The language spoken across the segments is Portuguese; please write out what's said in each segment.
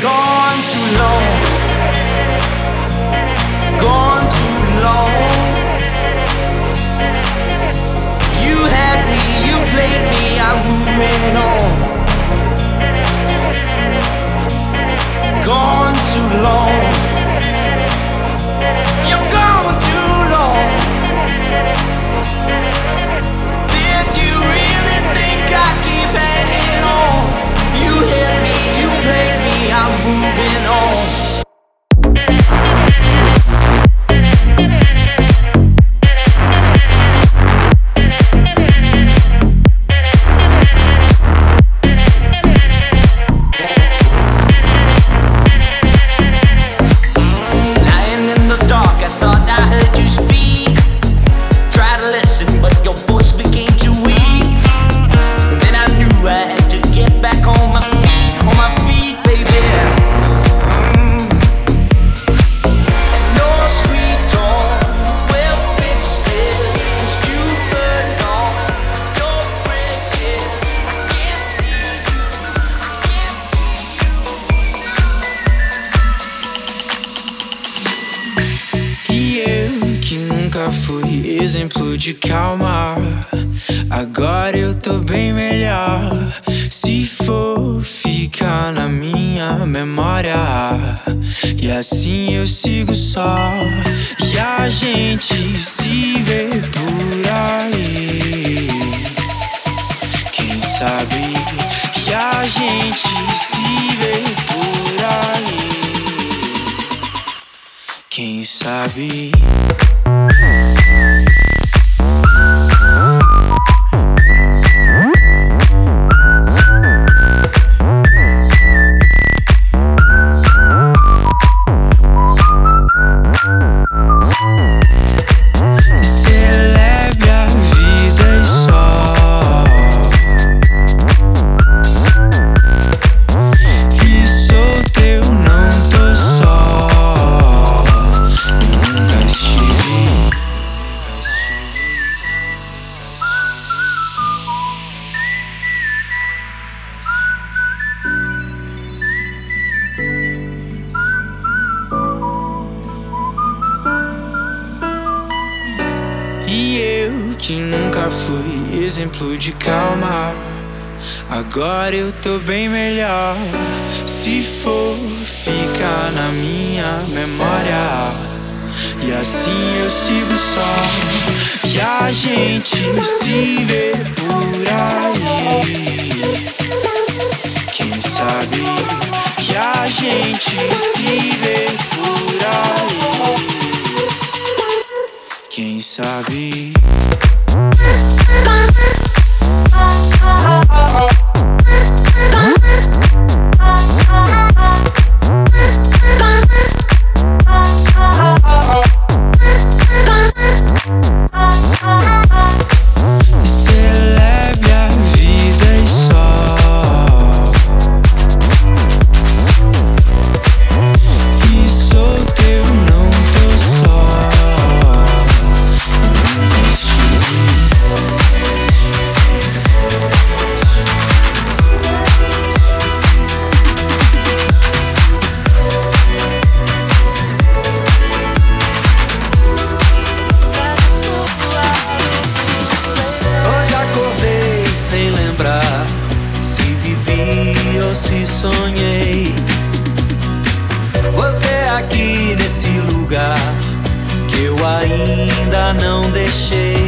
gone too long. Gone too long. You had me, you played me, I'm moving on. Gone too long. sonhei. Você é aqui nesse lugar que eu ainda não deixei.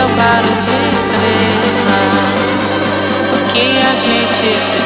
eu paro de estrelas, o que a gente fez?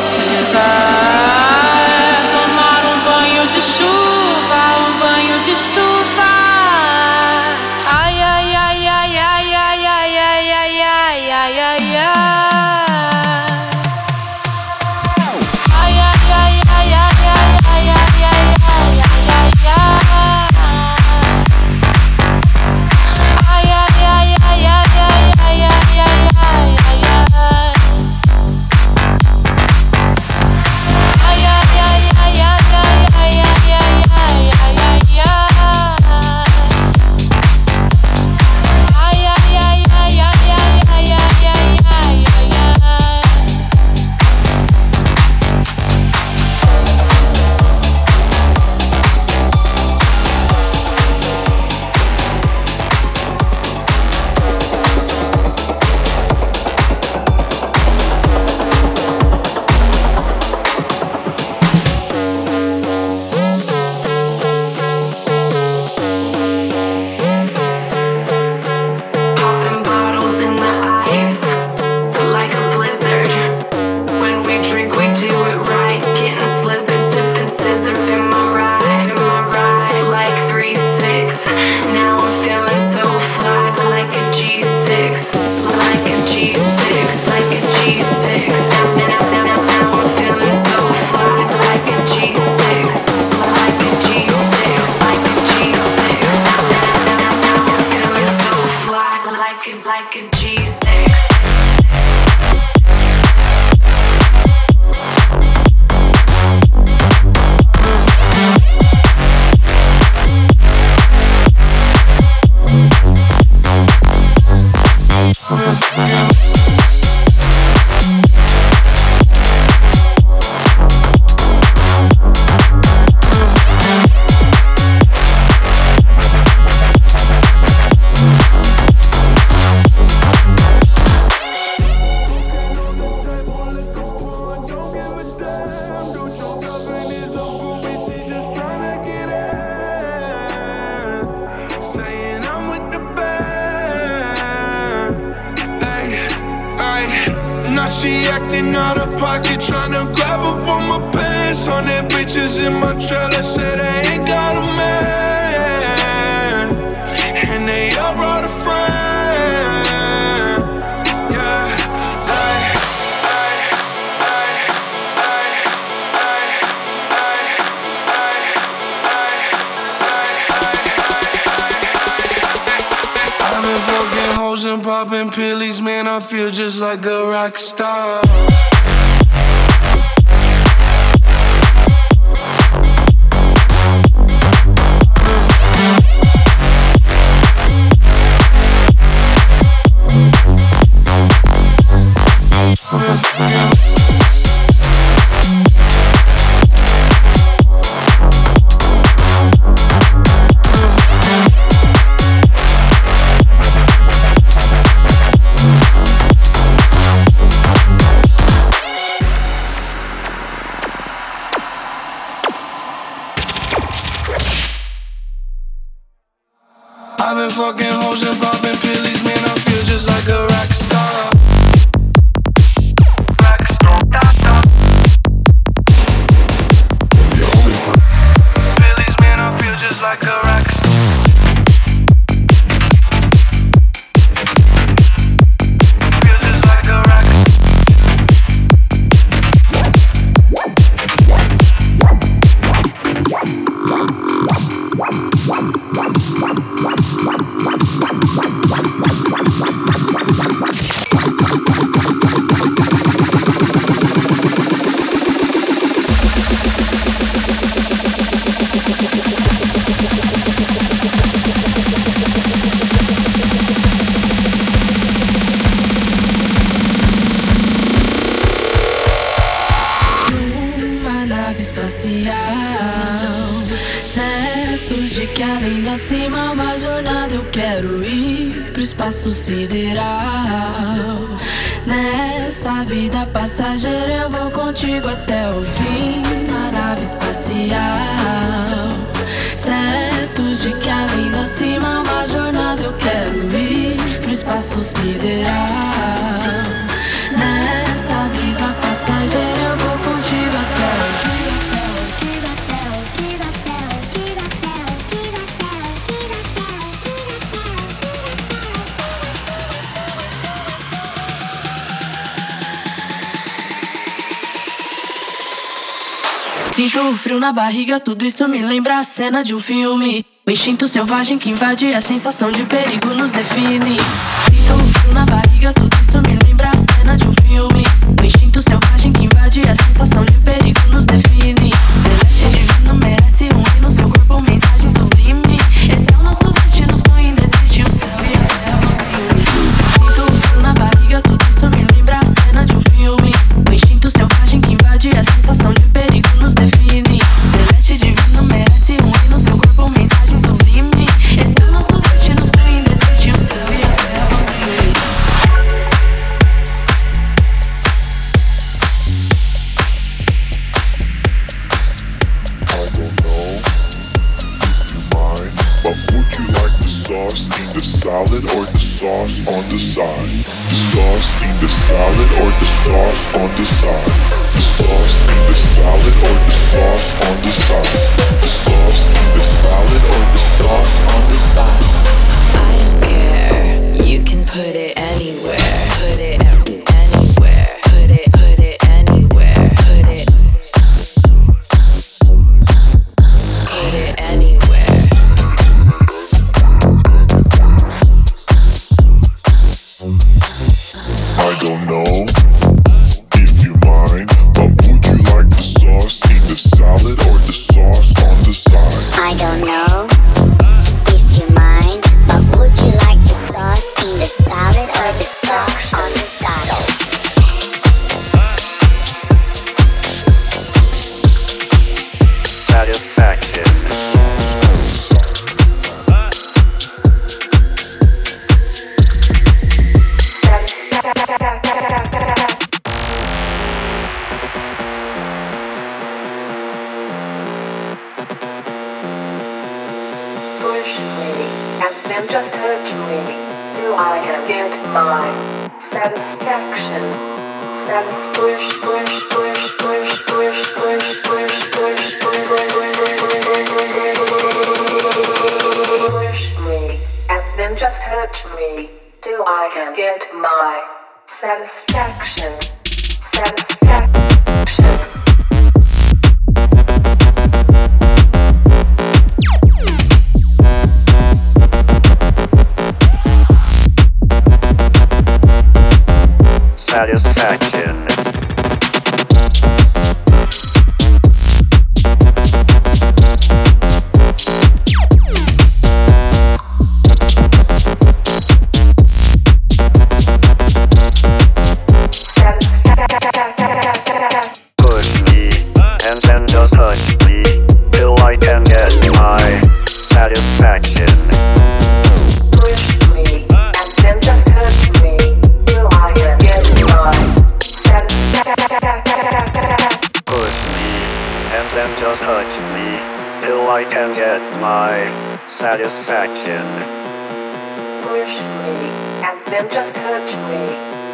like it, like a G6. Sinto o frio na barriga, tudo isso me lembra a cena de um filme. O instinto selvagem que invade a sensação de perigo nos define. Sinto o frio na barriga, tudo isso me lembra a cena de um filme. O instinto selvagem que invade a sensação de perigo nos define.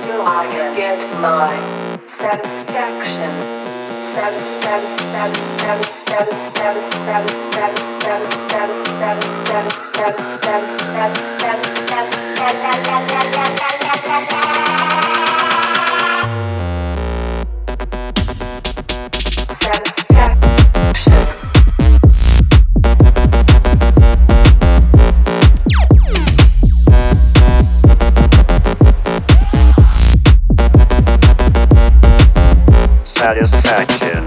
Till I get my satisfaction. Satisfaction. Satisfaction.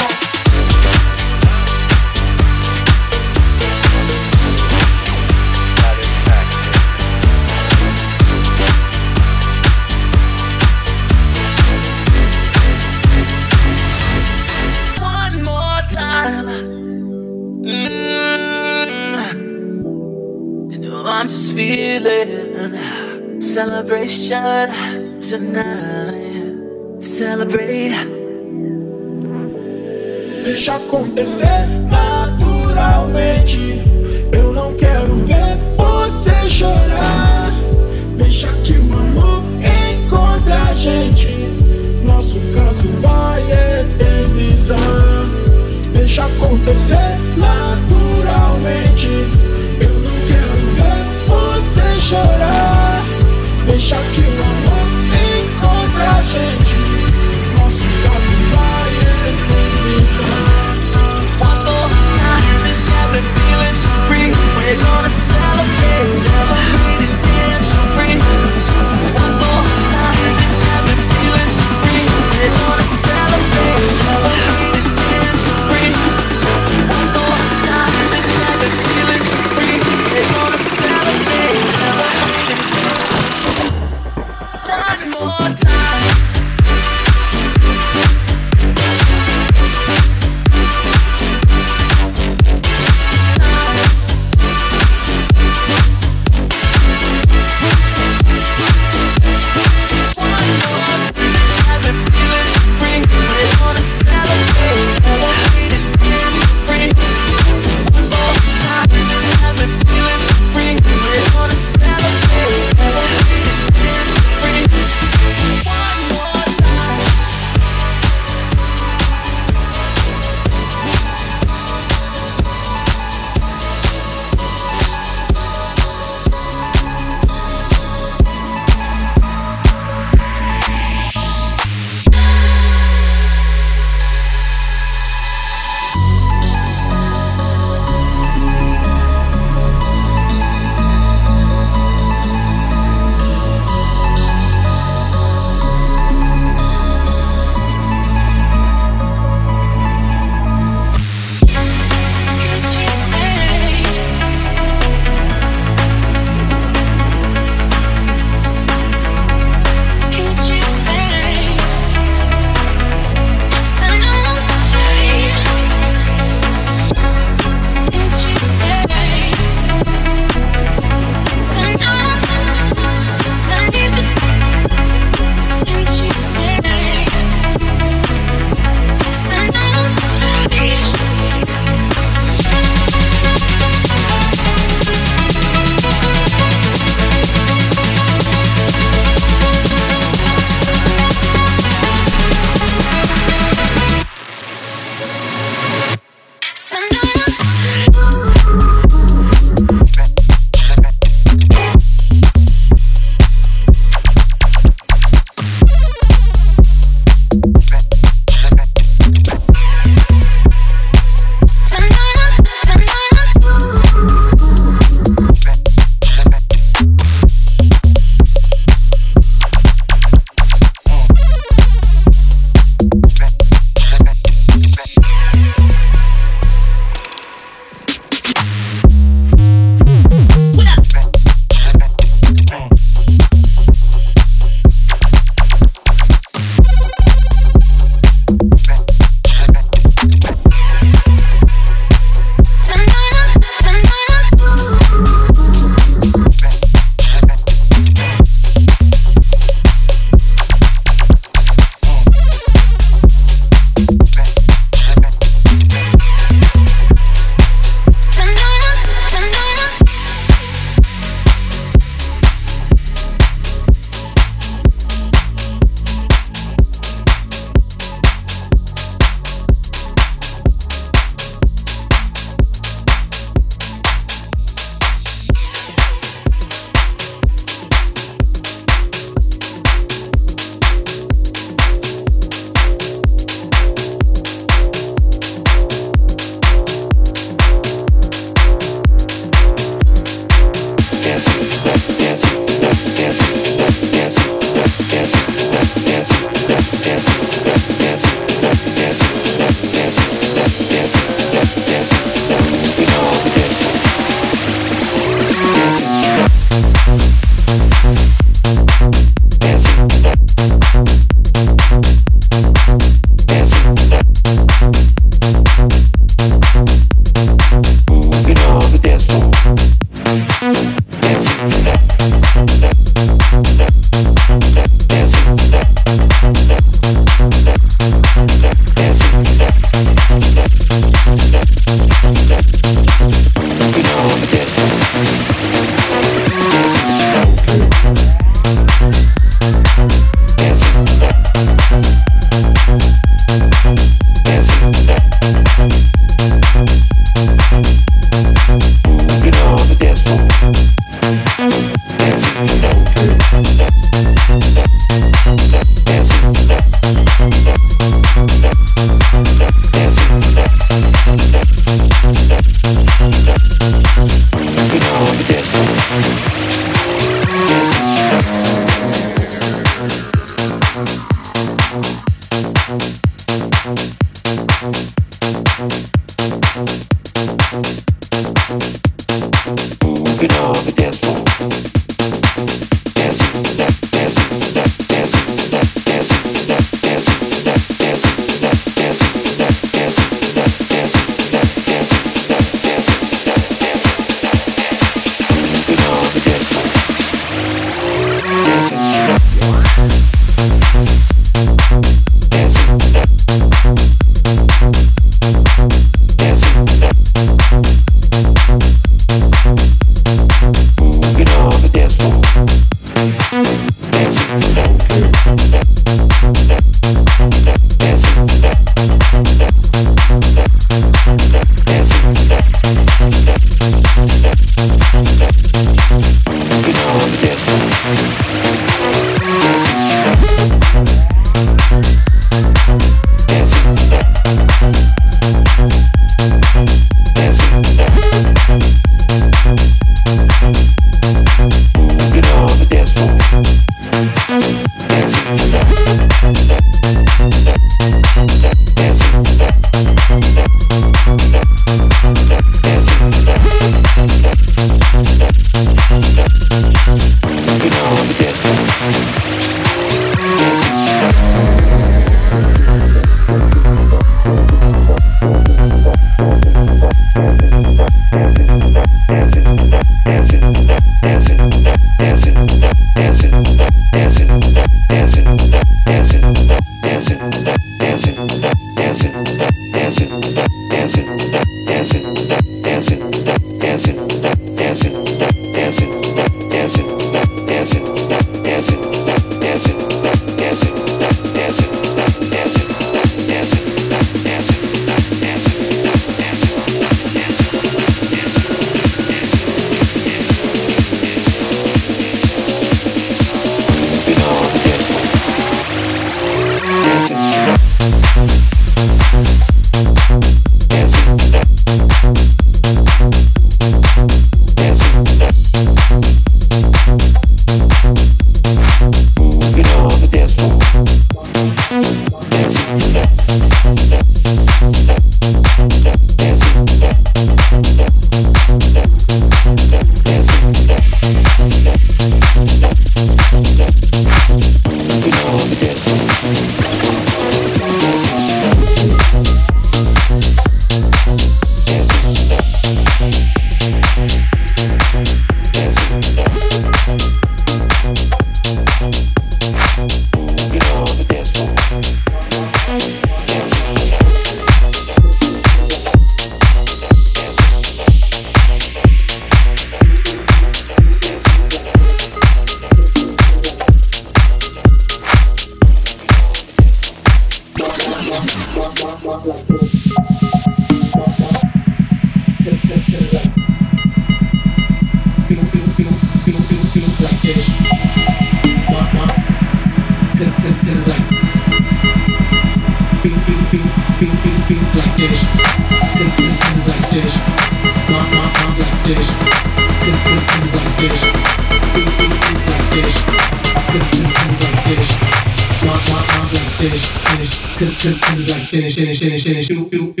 finish, finish, finish, finish, finish,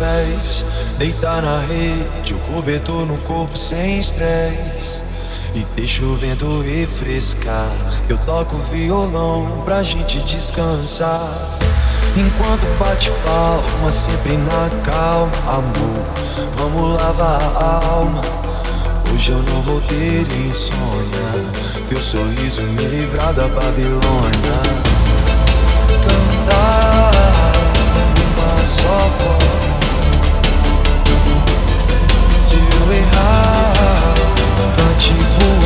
pés, deitar na rede, o cobertor no corpo sem estresse. E deixa o vento refrescar. Eu toco violão pra gente descansar. Enquanto bate palma, sempre na calma, amor. Vamos lavar a alma. Hoje eu não vou ter insônia. Teu sorriso me livrar da Babilônia. Cantar uma só voz. 起风。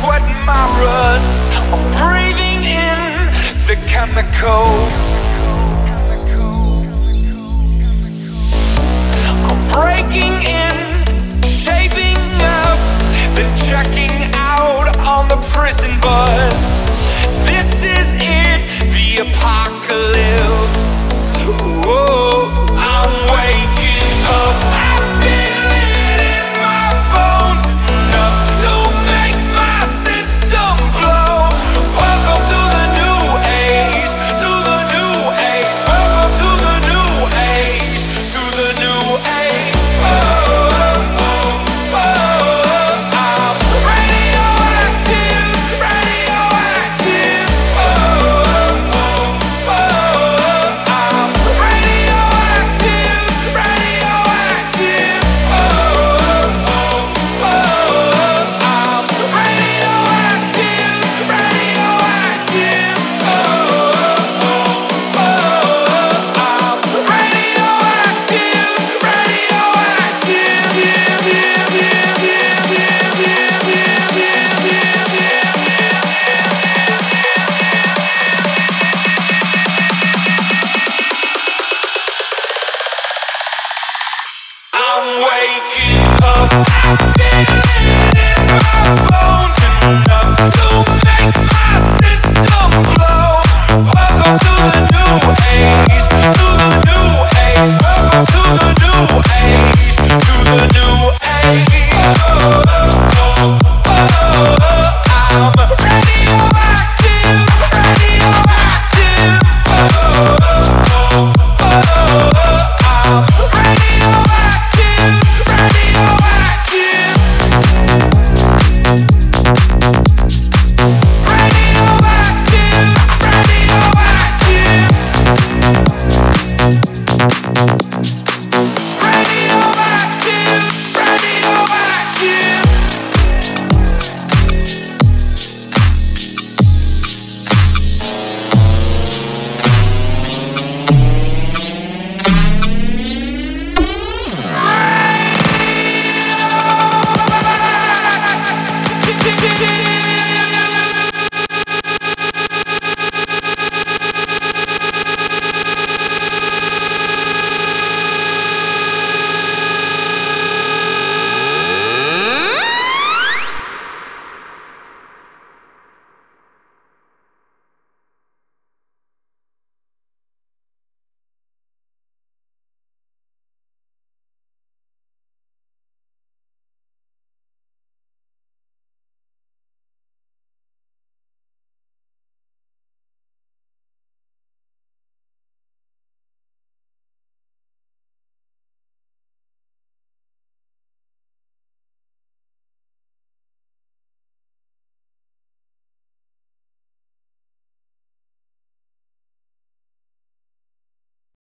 sweat my rust. I'm breathing in the chemical. I'm breaking in, shaping up, then checking out on the prison bus. This is it, the apocalypse. Whoa, I'm waiting.